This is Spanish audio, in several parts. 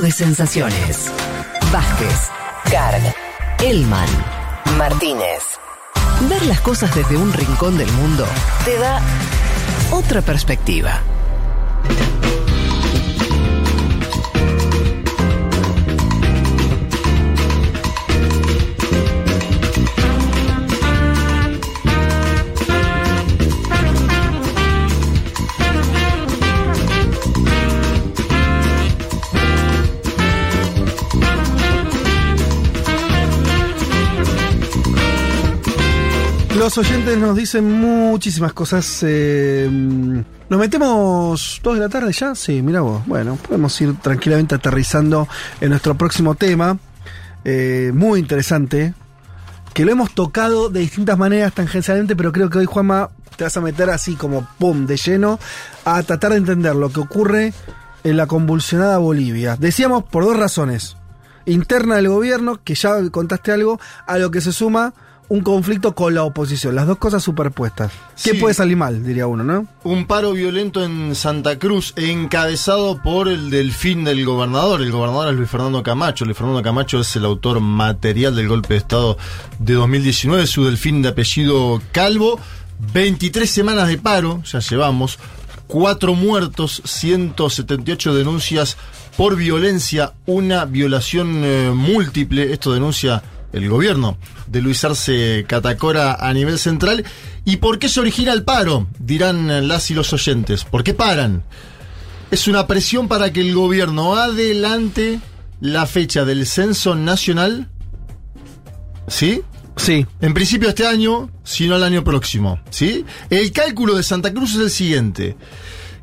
de sensaciones. Vázquez, Carg, Elman, Martínez. Ver las cosas desde un rincón del mundo te da otra perspectiva. Los oyentes nos dicen muchísimas cosas. eh, nos metemos dos de la tarde ya. Sí, mira vos. Bueno, podemos ir tranquilamente aterrizando en nuestro próximo tema. eh, muy interesante. Que lo hemos tocado de distintas maneras tangencialmente, pero creo que hoy, Juanma, te vas a meter así como pum, de lleno, a tratar de entender lo que ocurre en la convulsionada Bolivia. Decíamos por dos razones. Interna del gobierno, que ya contaste algo, a lo que se suma un conflicto con la oposición. Las dos cosas superpuestas. ¿Qué Sí. puede salir mal, diría uno, no? Un paro violento en Santa Cruz, encabezado por el delfín del gobernador. El gobernador es Luis Fernando Camacho. Luis Fernando Camacho es el autor material del golpe de Estado de 2019. Su delfín de apellido Calvo. 23 semanas de paro, ya llevamos. Cuatro muertos, 178 denuncias por violencia, una violación eh, múltiple. Esto denuncia el gobierno de Luis Arce Catacora a nivel central. ¿Y por qué se origina el paro? Dirán las y los oyentes. ¿Por qué paran? Es una presión para que el gobierno adelante la fecha del censo nacional. ¿Sí? Sí. En principio este año, sino el año próximo. ¿Sí? El cálculo de Santa Cruz es el siguiente.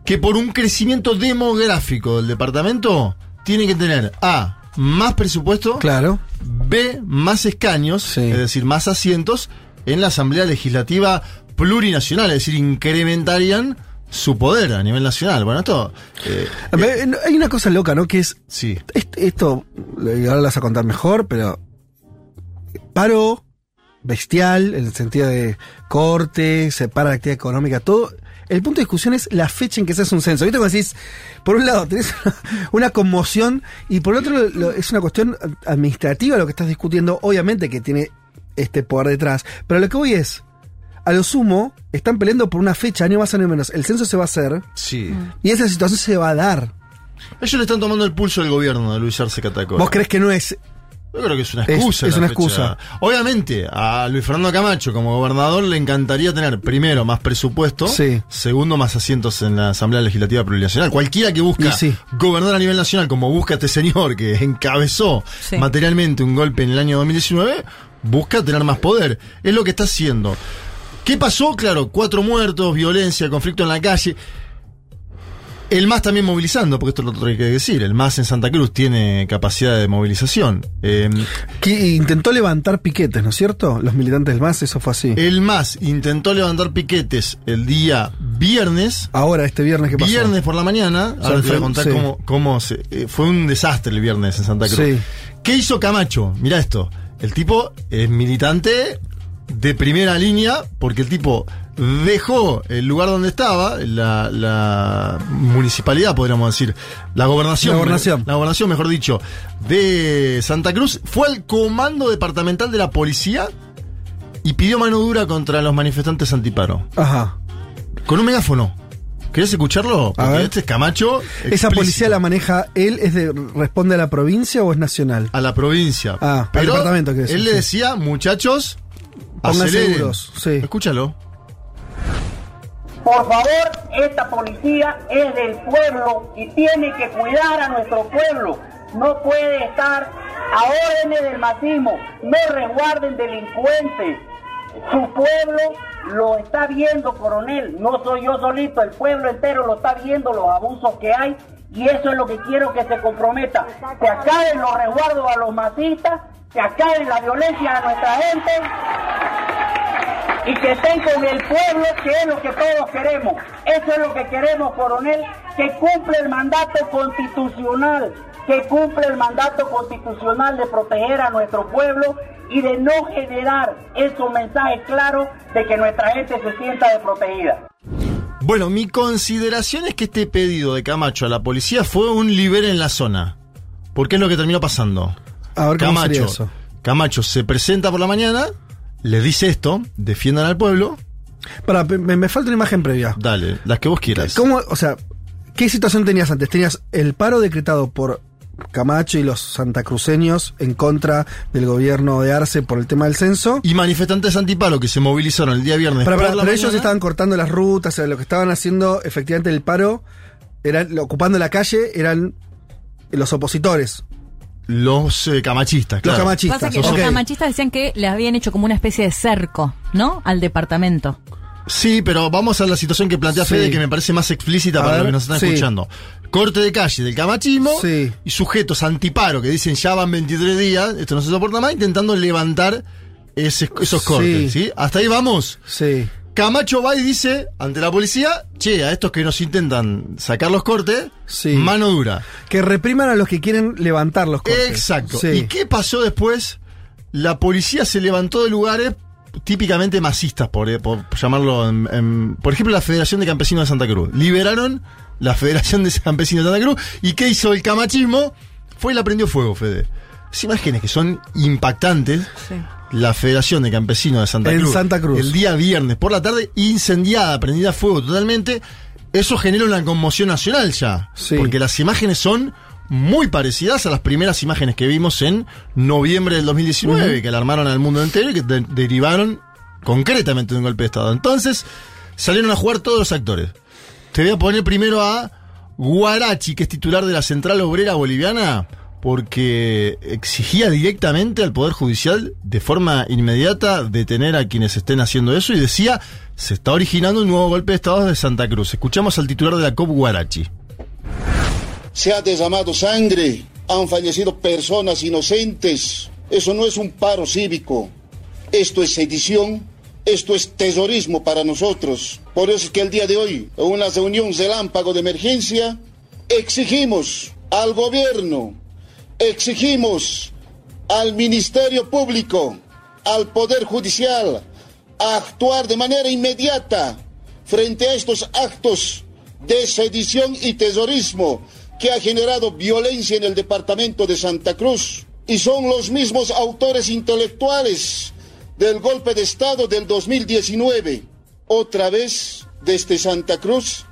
Que por un crecimiento demográfico del departamento, tiene que tener A, más presupuesto. Claro. B, más escaños, Sí. es decir, más asientos en la Asamblea Legislativa Plurinacional, es decir, incrementarían su poder a nivel nacional. Bueno, esto... eh, ver, Hay una cosa loca, ¿no? Que es. sí. est- Esto, eh, ahora lo vas a contar mejor, pero. Paro bestial, en el sentido de corte, separa la actividad económica, todo. El punto de discusión es la fecha en que se hace un censo. ¿Viste cómo decís? Por un lado, tenés una, una conmoción y por otro, lo- es una cuestión administrativa lo que estás discutiendo, obviamente que tiene este poder detrás. Pero lo que voy es, a lo sumo, están peleando por una fecha, año más, año menos. El censo se va a hacer Sí. y esa situación se va a dar. Ellos le están tomando el pulso al gobierno de Luis Arce Catacora. ¿Vos crees que no es Yo creo que es una Es- excusa. es la una fecha. excusa. Obviamente, a Luis Fernando Camacho como gobernador le encantaría tener, primero, más presupuesto, Sí. segundo, más asientos en la Asamblea Legislativa Plurinacional. Cualquiera que busca sí. gobernar a nivel nacional, como busca este señor que encabezó Sí. materialmente un golpe en el año 2019, busca tener más poder. Es lo que está haciendo. ¿Qué pasó? Claro, cuatro muertos, violencia, conflicto en la calle. El MAS también movilizando, porque esto es lo otro que hay que decir. El MAS en Santa Cruz tiene capacidad de movilización. Eh, que intentó levantar piquetes, ¿no es cierto? Los militantes del MAS, eso fue así. el MAS intentó levantar piquetes el día viernes. Ahora, este viernes que pasó. Viernes por la mañana. Ahora te voy a contar sí. cómo, cómo se, eh, fue un desastre el viernes en Santa Cruz. Sí. ¿Qué hizo Camacho? Mira esto. El tipo es militante de primera línea porque el tipo dejó el lugar donde estaba, la, la municipalidad, podríamos decir, la gobernación, La gobernación. la gobernación, mejor dicho, de Santa Cruz, fue al comando departamental de la policía y pidió mano dura contra los manifestantes antiparo. Ajá. Con un megáfono. ¿Querés escucharlo? Porque ver. este es Camacho. ¿Esa policía la maneja él? ¿Es de, ¿Responde a la provincia o es nacional? a la provincia. Ah, al departamento, decir, Él le decía, muchachos, Pónganse aceleren". duros, sí. Escúchalo. Por favor, esta policía es del pueblo y tiene que cuidar a nuestro pueblo. No puede estar a órdenes del masismo. No resguarden delincuentes. Su pueblo lo está viendo, coronel. No soy yo solito, el pueblo entero lo está viendo, los abusos que hay. Y eso es lo que quiero que se comprometa. Que acaben los resguardos a los masistas, que acaben la violencia a nuestra gente y que estén con el pueblo, que es lo que todos queremos. Eso es lo que queremos, coronel, que cumple el mandato constitucional, que cumple el mandato constitucional de proteger a nuestro pueblo y de no generar esos mensajes claros de que nuestra gente se sienta desprotegida. Bueno, mi consideración es que este pedido de Camacho a la policía fue un liber en la zona. Porque es lo que terminó pasando. A ver cómo sería Camacho, eso. Camacho se presenta por la mañana, le dice esto, defiendan al pueblo, Pará, me, me falta una imagen previa. dale, las que vos quieras. ¿Cómo, o sea, qué situación tenías antes? Tenías el paro decretado por Camacho y los santacruceños en contra del gobierno de Arce por el tema del censo. Y manifestantes antiparo que se movilizaron el día viernes. Pero, por pero- la pero ellos estaban cortando las rutas, o sea, lo que estaban haciendo efectivamente el paro, eran, ocupando la calle, eran los opositores, Los eh, camachistas, claro. los camachistas. Pasa que los camachistas decían que le habían hecho como una especie de cerco, ¿no? Al departamento. Sí, pero vamos a la situación que plantea Sí. Fede, que me parece más explícita A para ver, los que nos están sí. escuchando. Corte de calle del camachismo Sí. y sujetos antiparo que dicen ya van 23 días, esto no se soporta más, intentando levantar ese- esos Sí. cortes, ¿sí? Hasta ahí vamos. Sí. Camacho va y dice ante la policía, che, a estos que nos intentan sacar los cortes, Sí. mano dura. Que repriman a los que quieren levantar los cortes. Exacto. Sí. ¿Y qué pasó después? La policía se levantó de lugares típicamente masistas, por, eh, por llamarlo. en- en- por ejemplo, la Federación de Campesinos de Santa Cruz. Liberaron la Federación de Campesinos de Santa Cruz. ¿Y qué hizo el camachismo? Fue y la prendió fuego, Fede. Esas imágenes que son impactantes. La Federación de Campesinos de Santa En Cruz. Santa Cruz. El día viernes por la tarde, incendiada, prendida a fuego totalmente. Eso genera una conmoción nacional ya. Sí. Porque las imágenes son muy parecidas a las primeras imágenes que vimos en noviembre del 2019, que alarmaron al mundo entero y que de- derivaron concretamente de un golpe de Estado. Entonces, salieron a jugar todos los actores. Te voy a poner primero a Guarachi, que es titular de la Central Obrera Boliviana, porque exigía directamente al Poder Judicial de forma inmediata detener a quienes estén haciendo eso y decía, se está originando un nuevo golpe de Estado de Santa Cruz. Escuchamos al titular de la COP Guarachi. Se ha derramado sangre, han fallecido personas inocentes. Eso no es un paro cívico. Esto es sedición, esto es terrorismo para nosotros. Por eso es que el día de hoy, en una reunión relámpago de emergencia, exigimos al gobierno, exigimos al Ministerio Público, al Poder Judicial, a actuar de manera inmediata frente a estos actos de sedición y terrorismo que ha generado violencia en el departamento de Santa Cruz. Y son los mismos autores intelectuales del golpe de Estado del 2019. Otra vez, desde Santa Cruz,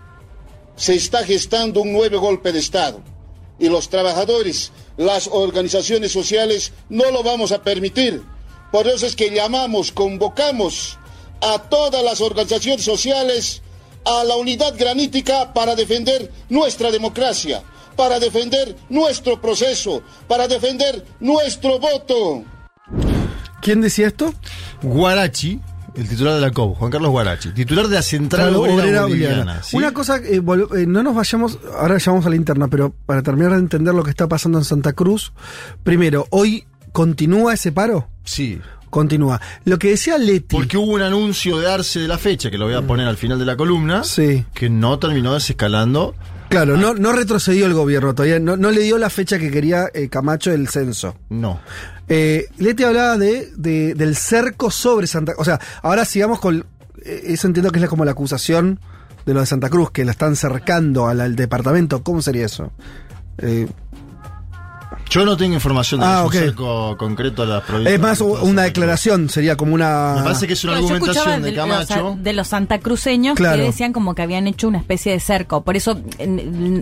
se está gestando un nuevo golpe de Estado. Y los trabajadores, las organizaciones sociales, no lo vamos a permitir. Por eso es que llamamos, convocamos a todas las organizaciones sociales a la unidad granítica para defender nuestra democracia, para defender nuestro proceso, para defender nuestro voto. ¿Quién decía esto? Guarachi, el titular de la COP, Juan Carlos Guarachi, titular de la Central Obrera, Boliviana. Una cosa, eh, eh, no nos vayamos, ahora llamamos a la interna, pero para terminar de entender lo que está pasando en Santa Cruz, primero, hoy continúa ese paro, Sí. continúa. Lo que decía Leti, Porque hubo un anuncio de Arce de la fecha, que lo voy a poner al final de la columna, Mm. Sí. que no terminó desescalando. Claro, no, no retrocedió el gobierno todavía, no, no le dio la fecha que quería eh, Camacho del censo. No. Eh, Leti hablaba de, de- del cerco sobre Santa O sea, ahora sigamos con. eh, Eso entiendo que es como la acusación de lo de Santa Cruz, que la están cercando al, al departamento. ¿Cómo sería eso? Eh, Yo no tengo información de Ah, un ok. cerco concreto a las provincias. es más una declaración, sería como una. Me parece que es una Bueno, argumentación de de, los, Camacho. de los santacruceños Claro. que decían como que habían hecho una especie de cerco. Por eso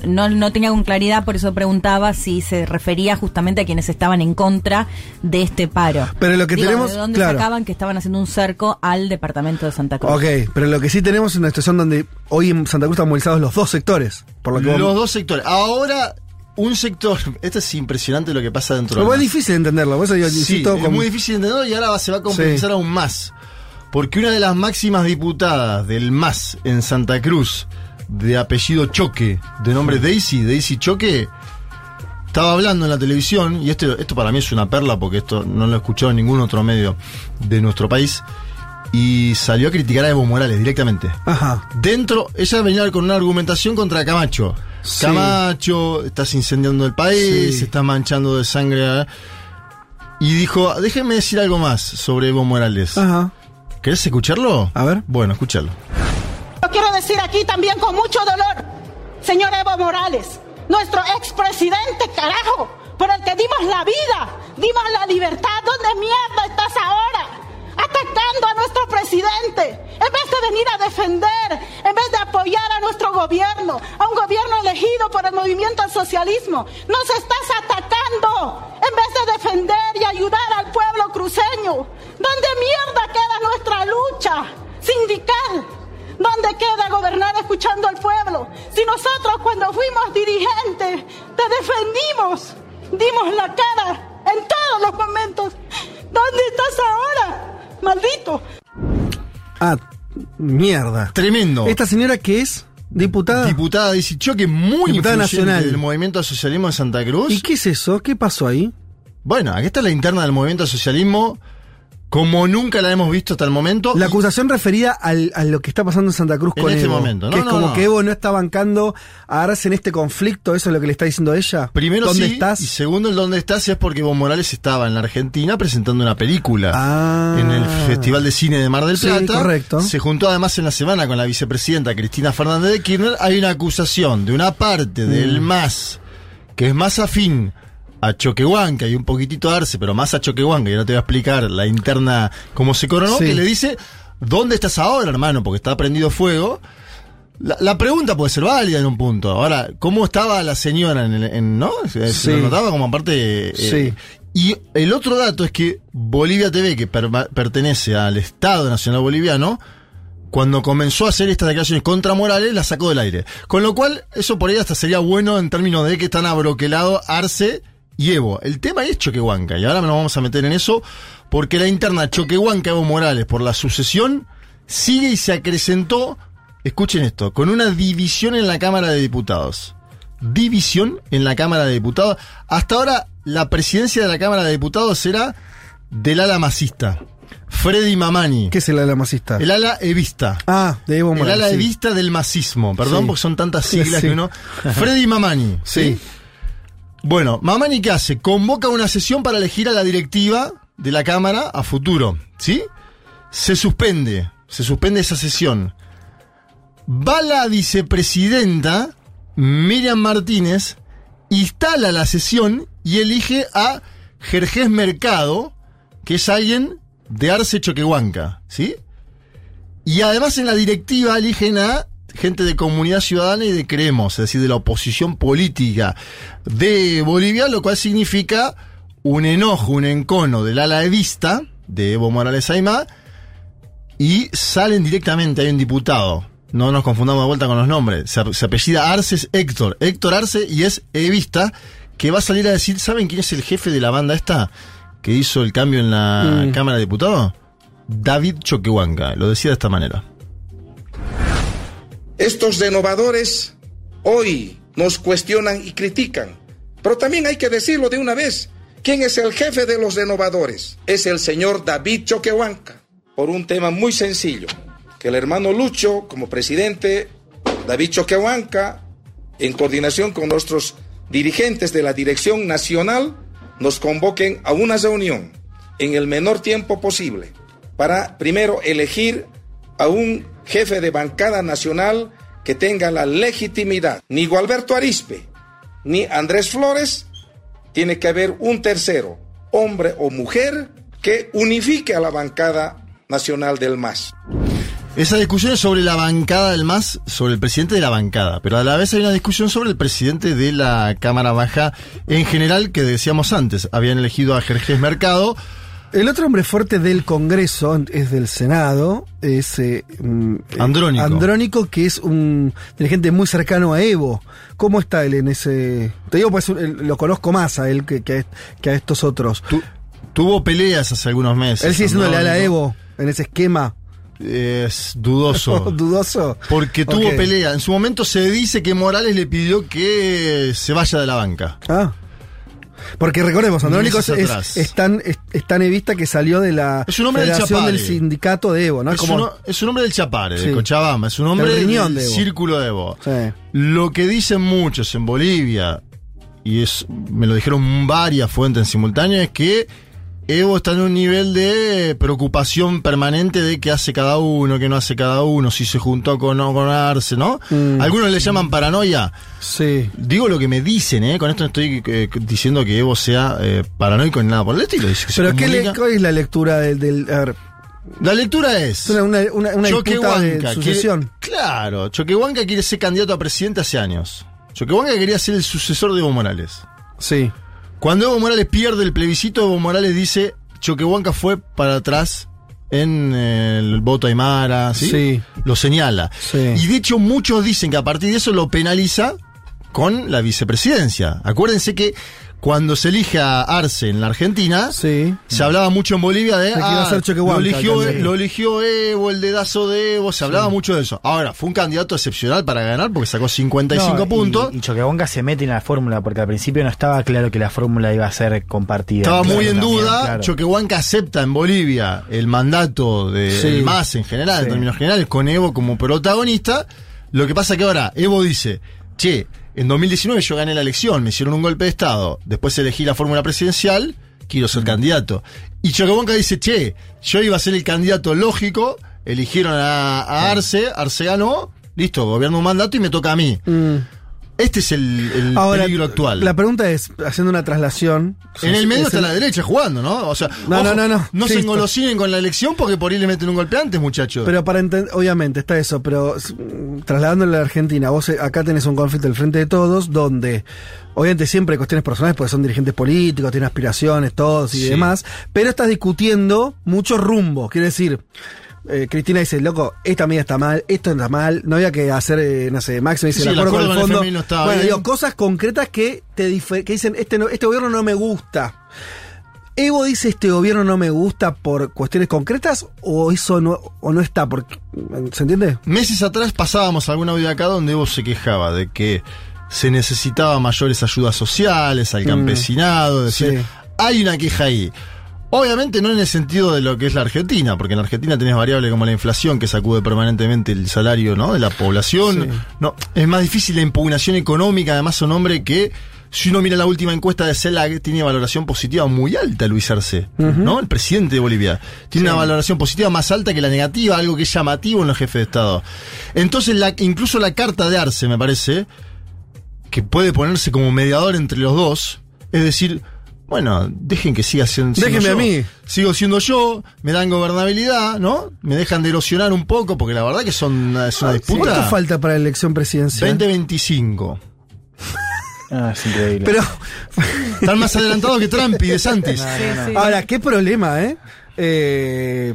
no, no tenía con claridad, por eso preguntaba si se refería justamente a quienes estaban en contra de este paro. Pero lo que Digo, tenemos- ¿De dónde claro. sacaban que estaban haciendo un cerco al departamento de Santa Cruz? Ok, pero lo que sí tenemos es una situación donde hoy en Santa Cruz están movilizados los dos sectores. Por lo que Los vos- dos sectores. Ahora, un sector. Esto es impresionante lo que pasa dentro Pero del es difícil entenderlo. Por eso yo Sí, es con- muy difícil de entenderlo y ahora se va a complejizar Sí. aún más. Porque una de las máximas diputadas del MAS en Santa Cruz, de apellido Choque, de nombre Daisy, Daisy Choque, estaba hablando en la televisión, y esto, esto para mí es una perla porque esto no lo he escuchado en ningún otro medio de nuestro país, y salió a criticar a Evo Morales directamente. Ajá. Dentro, ella venía con una argumentación contra Camacho. Sí. Camacho, estás incendiando el país, Sí. estás manchando de sangre. a-". Y dijo, déjenme decir algo más sobre Evo Morales. Ajá. ¿Querés escucharlo? A ver. Bueno, escúchalo. Lo quiero decir aquí también con mucho dolor, señor Evo Morales, nuestro expresidente, carajo, por el que dimos la vida, dimos la libertad. ¿Dónde mierda estás ahora? Atacando a nuestro presidente, en vez de venir a defender, en vez de apoyar a nuestro gobierno, a un gobierno elegido por el movimiento al socialismo, nos estás atacando, en vez de defender y ayudar al pueblo cruceño. ¿Dónde mierda queda nuestra lucha sindical? ¿Dónde queda gobernar escuchando al pueblo? Si nosotros cuando fuimos dirigentes te defendimos, dimos la cara en todos los momentos. ¿Dónde estás ahora? Maldito. Ah, mierda. Tremendo. ¿Esta señora que es? ¿Diputada? Diputada dice Choque, muy Diputada nacional. del movimiento al socialismo de Santa Cruz. ¿Y qué es eso? ¿Qué pasó ahí? Bueno, aquí está la interna del movimiento al socialismo, como nunca la hemos visto hasta el momento. La acusación referida al- a lo que está pasando en Santa Cruz En con este Evo. momento, ¿no? Que es como no. que Evo no está bancando a Arce en este conflicto, eso es lo que le está diciendo ella. Primero ¿Dónde sí, estás? y segundo el dónde estás es porque Evo Morales estaba en la Argentina presentando una película Ah. en el Festival de Cine de Mar del Sí, Plata. correcto. Se juntó además en la semana con la vicepresidenta Cristina Fernández de Kirchner. Hay una acusación de una parte del Mm. MAS que es más afín a Choquehuanca y un poquitito a Arce, pero más a Choquehuanca, y no te voy a explicar la interna cómo se coronó, Sí. que le dice, ¿dónde estás ahora, hermano? Porque está prendido fuego. La, la pregunta puede ser válida en un punto. Ahora, ¿cómo estaba la señora en, el- en- no? Se, Sí. lo notaba como aparte. eh, Sí. Y el otro dato es que Bolivia TV, que pertenece al Estado Nacional Boliviano, cuando comenzó a hacer estas declaraciones contra Morales, la sacó del aire. Con lo cual, eso por ahí hasta sería bueno en términos de que están abroquelados Arce y Evo. El tema es Choquehuanca, y ahora nos vamos a meter en eso, porque la interna Choquehuanca-Evo Morales por la sucesión sigue y se acrecentó, escuchen esto, con una división en la Cámara de Diputados. División en la Cámara de Diputados. Hasta ahora, la presidencia de la Cámara de Diputados era del ala masista. Freddy Mamani. ¿Qué es el ala masista? El ala evista. Ah, de Evo El Morales. ala sí. evista del masismo. Perdón Sí. porque son tantas siglas Sí. que uno. Freddy Mamani. Sí. Bueno, Mamani, ¿qué hace? Convoca una sesión para elegir a la directiva de la Cámara a futuro. ¿Sí? Se suspende. Se suspende esa sesión. Va la vicepresidenta, Miriam Martínez, instala la sesión y elige a Jerjes Mercado, que es alguien de Arce Choquehuanca, ¿sí? Y además en la directiva eligen a gente de Comunidad Ciudadana y de Creemos, es decir, de la oposición política de Bolivia, lo cual significa un enojo, un encono del ala evista de Evo Morales Aymá y salen directamente, hay un diputado, no nos confundamos de vuelta con los nombres, se, se apellida Arce es Héctor, Héctor Arce y es evista, que va a salir a decir, ¿saben quién es el jefe de la banda esta que hizo el cambio en la Mm. Cámara de Diputados? David Choquehuanca, lo decía de esta manera. Estos renovadores hoy nos cuestionan y critican, pero también hay que decirlo de una vez. ¿Quién es el jefe de los renovadores? Es el señor David Choquehuanca, por un tema muy sencillo, que el hermano Lucho, como presidente, David Choquehuanca, en coordinación con nuestros dirigentes de la Dirección Nacional, nos convoquen a una reunión en el menor tiempo posible para primero elegir a un jefe de bancada nacional que tenga la legitimidad. Ni Gualberto Arispe, ni Andrés Flores, tiene que haber un tercero, hombre o mujer, que unifique a la bancada nacional del MAS. Esa discusión es sobre la bancada del MAS, sobre el presidente de la bancada, pero a la vez hay una discusión sobre el presidente de la Cámara Baja en general, que decíamos antes, habían elegido a Jerjes Mercado. El otro hombre fuerte del Congreso es del Senado, es eh, mm, eh, Andrónico. Andrónico, que es un dirigente muy cercano a Evo. ¿Cómo está él en ese...? Te digo, pues lo conozco más a él que, que a, que a estos otros. Tu- tuvo peleas hace algunos meses. él sigue siendo ala Andrónico. Evo en ese esquema. Es dudoso. Dudoso. Porque tuvo Ok. pelea. En su momento se dice que Morales le pidió que se vaya de la banca. Ah. Porque recordemos, Andrónico es, es, tan, es, es tan evista que salió de la Es un hombre del Federación Chapare. del sindicato de Evo, ¿no? Es, Como- un, es un hombre del Chapare, de. Cochabamba. Es un hombre El del de círculo de Evo. Sí. Lo que dicen muchos en Bolivia, y es me lo dijeron varias fuentes en simultáneo, es que Evo está en un nivel de preocupación permanente de qué hace cada uno, qué no hace cada uno, si se juntó con no con Arce, ¿no? Mm. Algunos le llaman paranoia. Sí. Digo lo que me dicen, ¿eh? Con esto no estoy eh, diciendo que Evo sea eh, paranoico ni nada por el estilo. Pero ¿qué le. ¿cuál es la lectura del... del- a ver, La lectura es... una, una, una, de sucesión. quiere- claro, Choquehuanca quiere ser candidato a presidente hace años. Choquehuanca quería ser el sucesor de Evo Morales. Sí. Cuando Evo Morales pierde el plebiscito, Evo Morales dice Choquehuanca fue para atrás en eh, el voto Aymara, ¿sí? Sí. Lo señala. Sí. Y de hecho muchos dicen que a partir de eso lo penaliza con la vicepresidencia. Acuérdense que cuando se elige a Arce en la Argentina, Sí. se hablaba mucho en Bolivia de, ah, lo, eligió, el lo eligió Evo, el dedazo de Evo, se hablaba mucho de eso. Ahora, fue un candidato excepcional para ganar porque sacó 55 No, y- puntos. Y, Choquehuanca se mete en la fórmula porque al principio no estaba claro que la fórmula iba a ser compartida. Estaba Claro, muy en también, duda. claro. Choquehuanca acepta en Bolivia el mandato de Sí. MAS en general, en términos generales, con Evo como protagonista. Lo que pasa que ahora Evo dice, che, en 2019 yo gané la elección, me hicieron un golpe de Estado, después elegí la fórmula presidencial, quiero ser candidato. Y Choquehuanca dice, che, yo iba a ser el candidato lógico, eligieron a, a Arce, Arce ganó, listo, gobierno un mandato y me toca a mí. Mm. Este es el, el Ahora, peligro actual. la pregunta es, haciendo una traslación... En el medio es está el- la derecha jugando, ¿no? O sea, No, ojo, no, no, no. No Sí, se engolosinen con la elección porque por ahí le meten un golpe antes, muchachos. Pero para entender, obviamente está eso, pero trasladándolo a la Argentina, vos eh, acá tenés un conflicto del frente de todos, donde obviamente siempre hay cuestiones personales, porque son dirigentes políticos, tienen aspiraciones, todos y Sí. demás, pero estás discutiendo muchos rumbos, quiere decir. Eh, Cristina dice, loco, esta medida está mal, esto está mal, no había que hacer, eh, no sé, Máximo dice, Sí, el acuerdo con acuerdo el con el fondo. No bueno, digo, cosas concretas que te que dicen, este, no- este gobierno no me gusta. ¿Evo dice este gobierno no me gusta por cuestiones concretas o eso no, o no está? Porque, ¿Se entiende? Meses atrás pasábamos algún audio acá donde Evo se quejaba de que se necesitaba mayores ayudas sociales al campesinado, es decir, Mm. sí. hay una queja ahí. Obviamente no en el sentido de lo que es la Argentina, porque en la Argentina tenés variables como la inflación que sacude permanentemente el salario ¿no? de la población. Sí. No, es más difícil la impugnación económica, además un hombre que, si uno mira la última encuesta de CELAC, tiene valoración positiva muy alta Luis Arce, ¿no? El presidente de Bolivia. Tiene una valoración positiva más alta que la negativa, algo que es llamativo en los jefes de Estado. Entonces, la, incluso la carta de Arce, me parece, que puede ponerse como mediador entre los dos, es decir, bueno, dejen que siga siendo, siendo Déjenme yo. a mí. Sigo siendo yo, me dan gobernabilidad, ¿no? Me dejan de erosionar un poco, porque la verdad que son, es una disputa. ¿Cuánto falta para la elección presidencial? 2025. Ah, es increíble. Pero, Están más adelantados que Trump y de Santis. ahora, qué problema, ¿eh? Eh,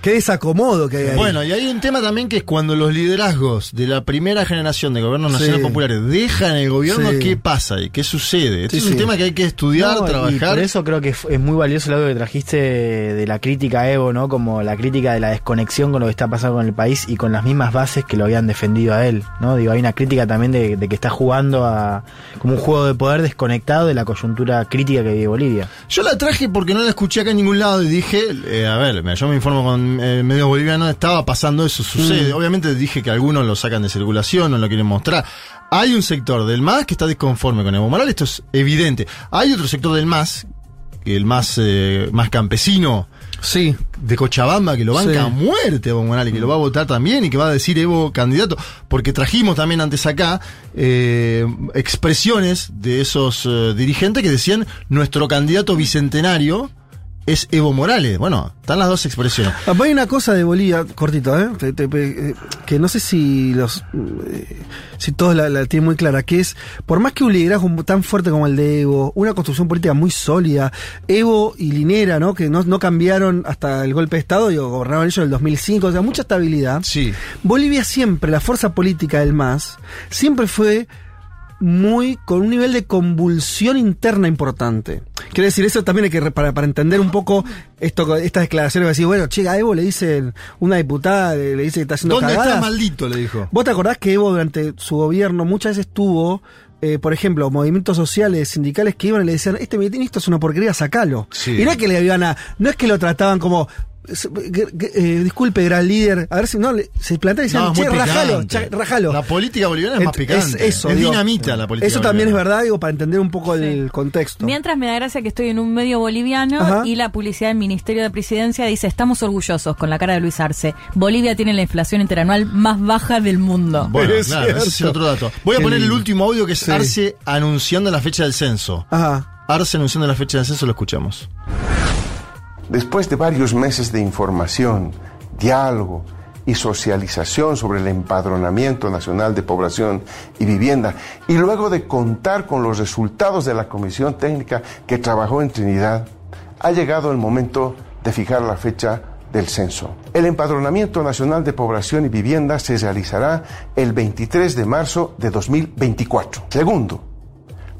qué desacomodo que hay ahí. Bueno, y hay un tema también que es cuando los liderazgos de la primera generación de gobiernos Sí. nacionales populares dejan el gobierno, Sí. ¿qué pasa y qué sucede? Este Sí, es un tema que hay que estudiar, No, y trabajar. por eso creo que es muy valioso el audio que trajiste de la crítica a Evo, ¿no? Como la crítica de la desconexión con lo que está pasando con el país y con las mismas bases que lo habían defendido a él, ¿no? Digo, hay una crítica también de, de que está jugando a como un juego de poder desconectado de la coyuntura crítica que vive Bolivia. Yo la traje porque no la escuché acá en ningún lado y dije, eh, a ver, yo me informo con eh, medios bolivianos, estaba pasando eso, sucede. Obviamente dije que algunos lo sacan de circulación, no lo quieren mostrar. Hay un sector del MAS que está disconforme con Evo Morales, esto es evidente. Hay otro sector del MAS, que el más, eh, más campesino, Sí. de Cochabamba que lo banca Sí. a muerte Evo Morales, que lo va a votar también y que va a decir Evo candidato, porque trajimos también antes acá eh, expresiones de esos eh, dirigentes que decían nuestro candidato bicentenario es Evo Morales. Bueno, están las dos expresiones. Ah, Hay una cosa de Bolivia, cortito, ¿eh? Te- te- eh, que no sé si los eh, si todos la, la tienen muy clara, que es, por más que un liderazgo tan fuerte como el de Evo, una construcción política muy sólida, Evo y Linera, ¿no? Que no, no cambiaron hasta el golpe de Estado, digo, gobernaron ellos en el 2005, o sea, mucha estabilidad. Sí. Bolivia siempre, la fuerza política del MAS, siempre fue muy con un nivel de convulsión interna importante. Quiero decir, eso también hay que, para, para entender un poco esto, estas declaraciones, decir, bueno, che, a Evo le dicen, una diputada le, le dice que está haciendo ¿Dónde cagadas. está maldito? Le dijo. ¿Vos te acordás que Evo durante su gobierno muchas veces tuvo, eh, por ejemplo, movimientos sociales, sindicales que iban y le decían, este ministro es una porquería, sacalo. Sí. Y no es que le iban a, no es que lo trataban como, eh, disculpe, gran líder. A ver si no, se plantea y dicen, No, es che, rajalo, cha- rajalo. La política boliviana es más picante. eso, es digo. dinamita la política Eso también es verdad, digo, para entender un poco el contexto. Mientras me da gracia que estoy en un medio boliviano Ajá. y la publicidad del Ministerio de Presidencia dice, estamos orgullosos con la cara de Luis Arce. Bolivia tiene la inflación interanual más baja del mundo. Bueno, Es claro, ese es otro dato. Voy a poner el último audio que es Sí. Arce anunciando la fecha del censo. Ajá. Arce anunciando la fecha del censo, lo escuchamos. Después de varios meses de información, diálogo y socialización sobre el empadronamiento nacional de población y vivienda, y luego de contar con los resultados de la comisión técnica que trabajó en Trinidad, ha llegado el momento de fijar la fecha del censo. El empadronamiento nacional de población y vivienda se realizará el 23 de marzo de 2024. Segundo,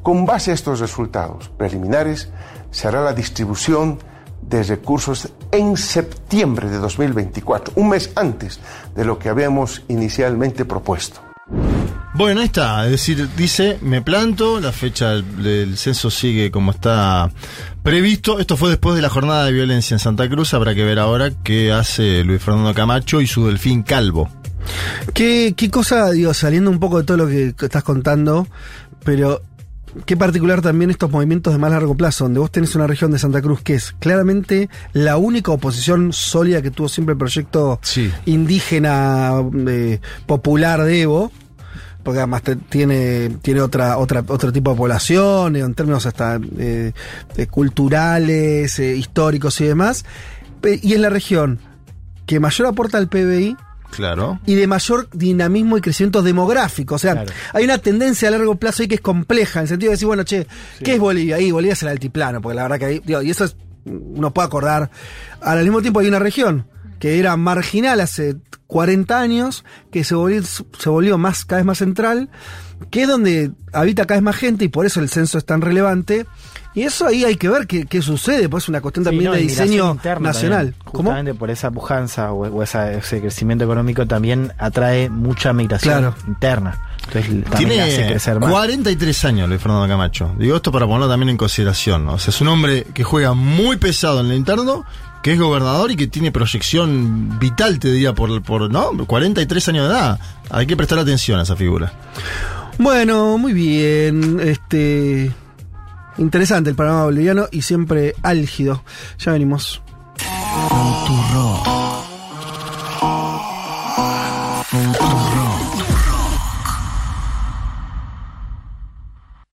con base a estos resultados preliminares, se hará la distribución de recursos en septiembre de 2024, un mes antes de lo que habíamos inicialmente propuesto. Bueno, ahí está. Es decir, dice, me planto, la fecha del, del censo sigue como está previsto. Esto fue después de la jornada de violencia en Santa Cruz. Habrá que ver ahora qué hace Luis Fernando Camacho y su delfín calvo. ¿Qué, qué cosa, digo, saliendo un poco de todo lo que que estás contando, pero qué particular también estos movimientos de más largo plazo, donde vos tenés una región de Santa Cruz que es claramente la única oposición sólida que tuvo siempre el proyecto Sí. indígena eh, popular de Evo. Porque además te- tiene, tiene otra, otra, otro tipo de población, en términos hasta eh, culturales, eh, históricos y demás. Y es la región que mayor aporta al PBI, Claro. y de mayor dinamismo y crecimiento demográfico. O sea, Claro. hay una tendencia a largo plazo ahí que es compleja, en el sentido de decir, bueno, che, ¿qué es Bolivia? Ahí Bolivia es el altiplano, porque la verdad que ahí, digo, y eso es, uno puede acordar. Ahora, al mismo tiempo hay una región que era marginal hace 40 años, que se volvió, se volvió más, cada vez más central, que es donde habita cada vez más gente y por eso el censo es tan relevante. Y eso ahí hay que ver qué, qué sucede, pues es una cuestión Sí, también no, de diseño nacional. también. ¿Cómo? Justamente por esa pujanza o, o esa- ese crecimiento económico también atrae mucha migración Claro. interna. Entonces también hace Tiene crecer más. 43 años Luis Fernando Camacho. Digo esto para ponerlo también en consideración. ¿no? O sea, es un hombre que juega muy pesado en el interno, que es gobernador y que tiene proyección vital, te diría, por, por ¿no? 43 años de edad. Hay que prestar atención a esa figura. Bueno, muy bien. Este. Interesante el panorama boliviano y siempre álgido. Ya venimos.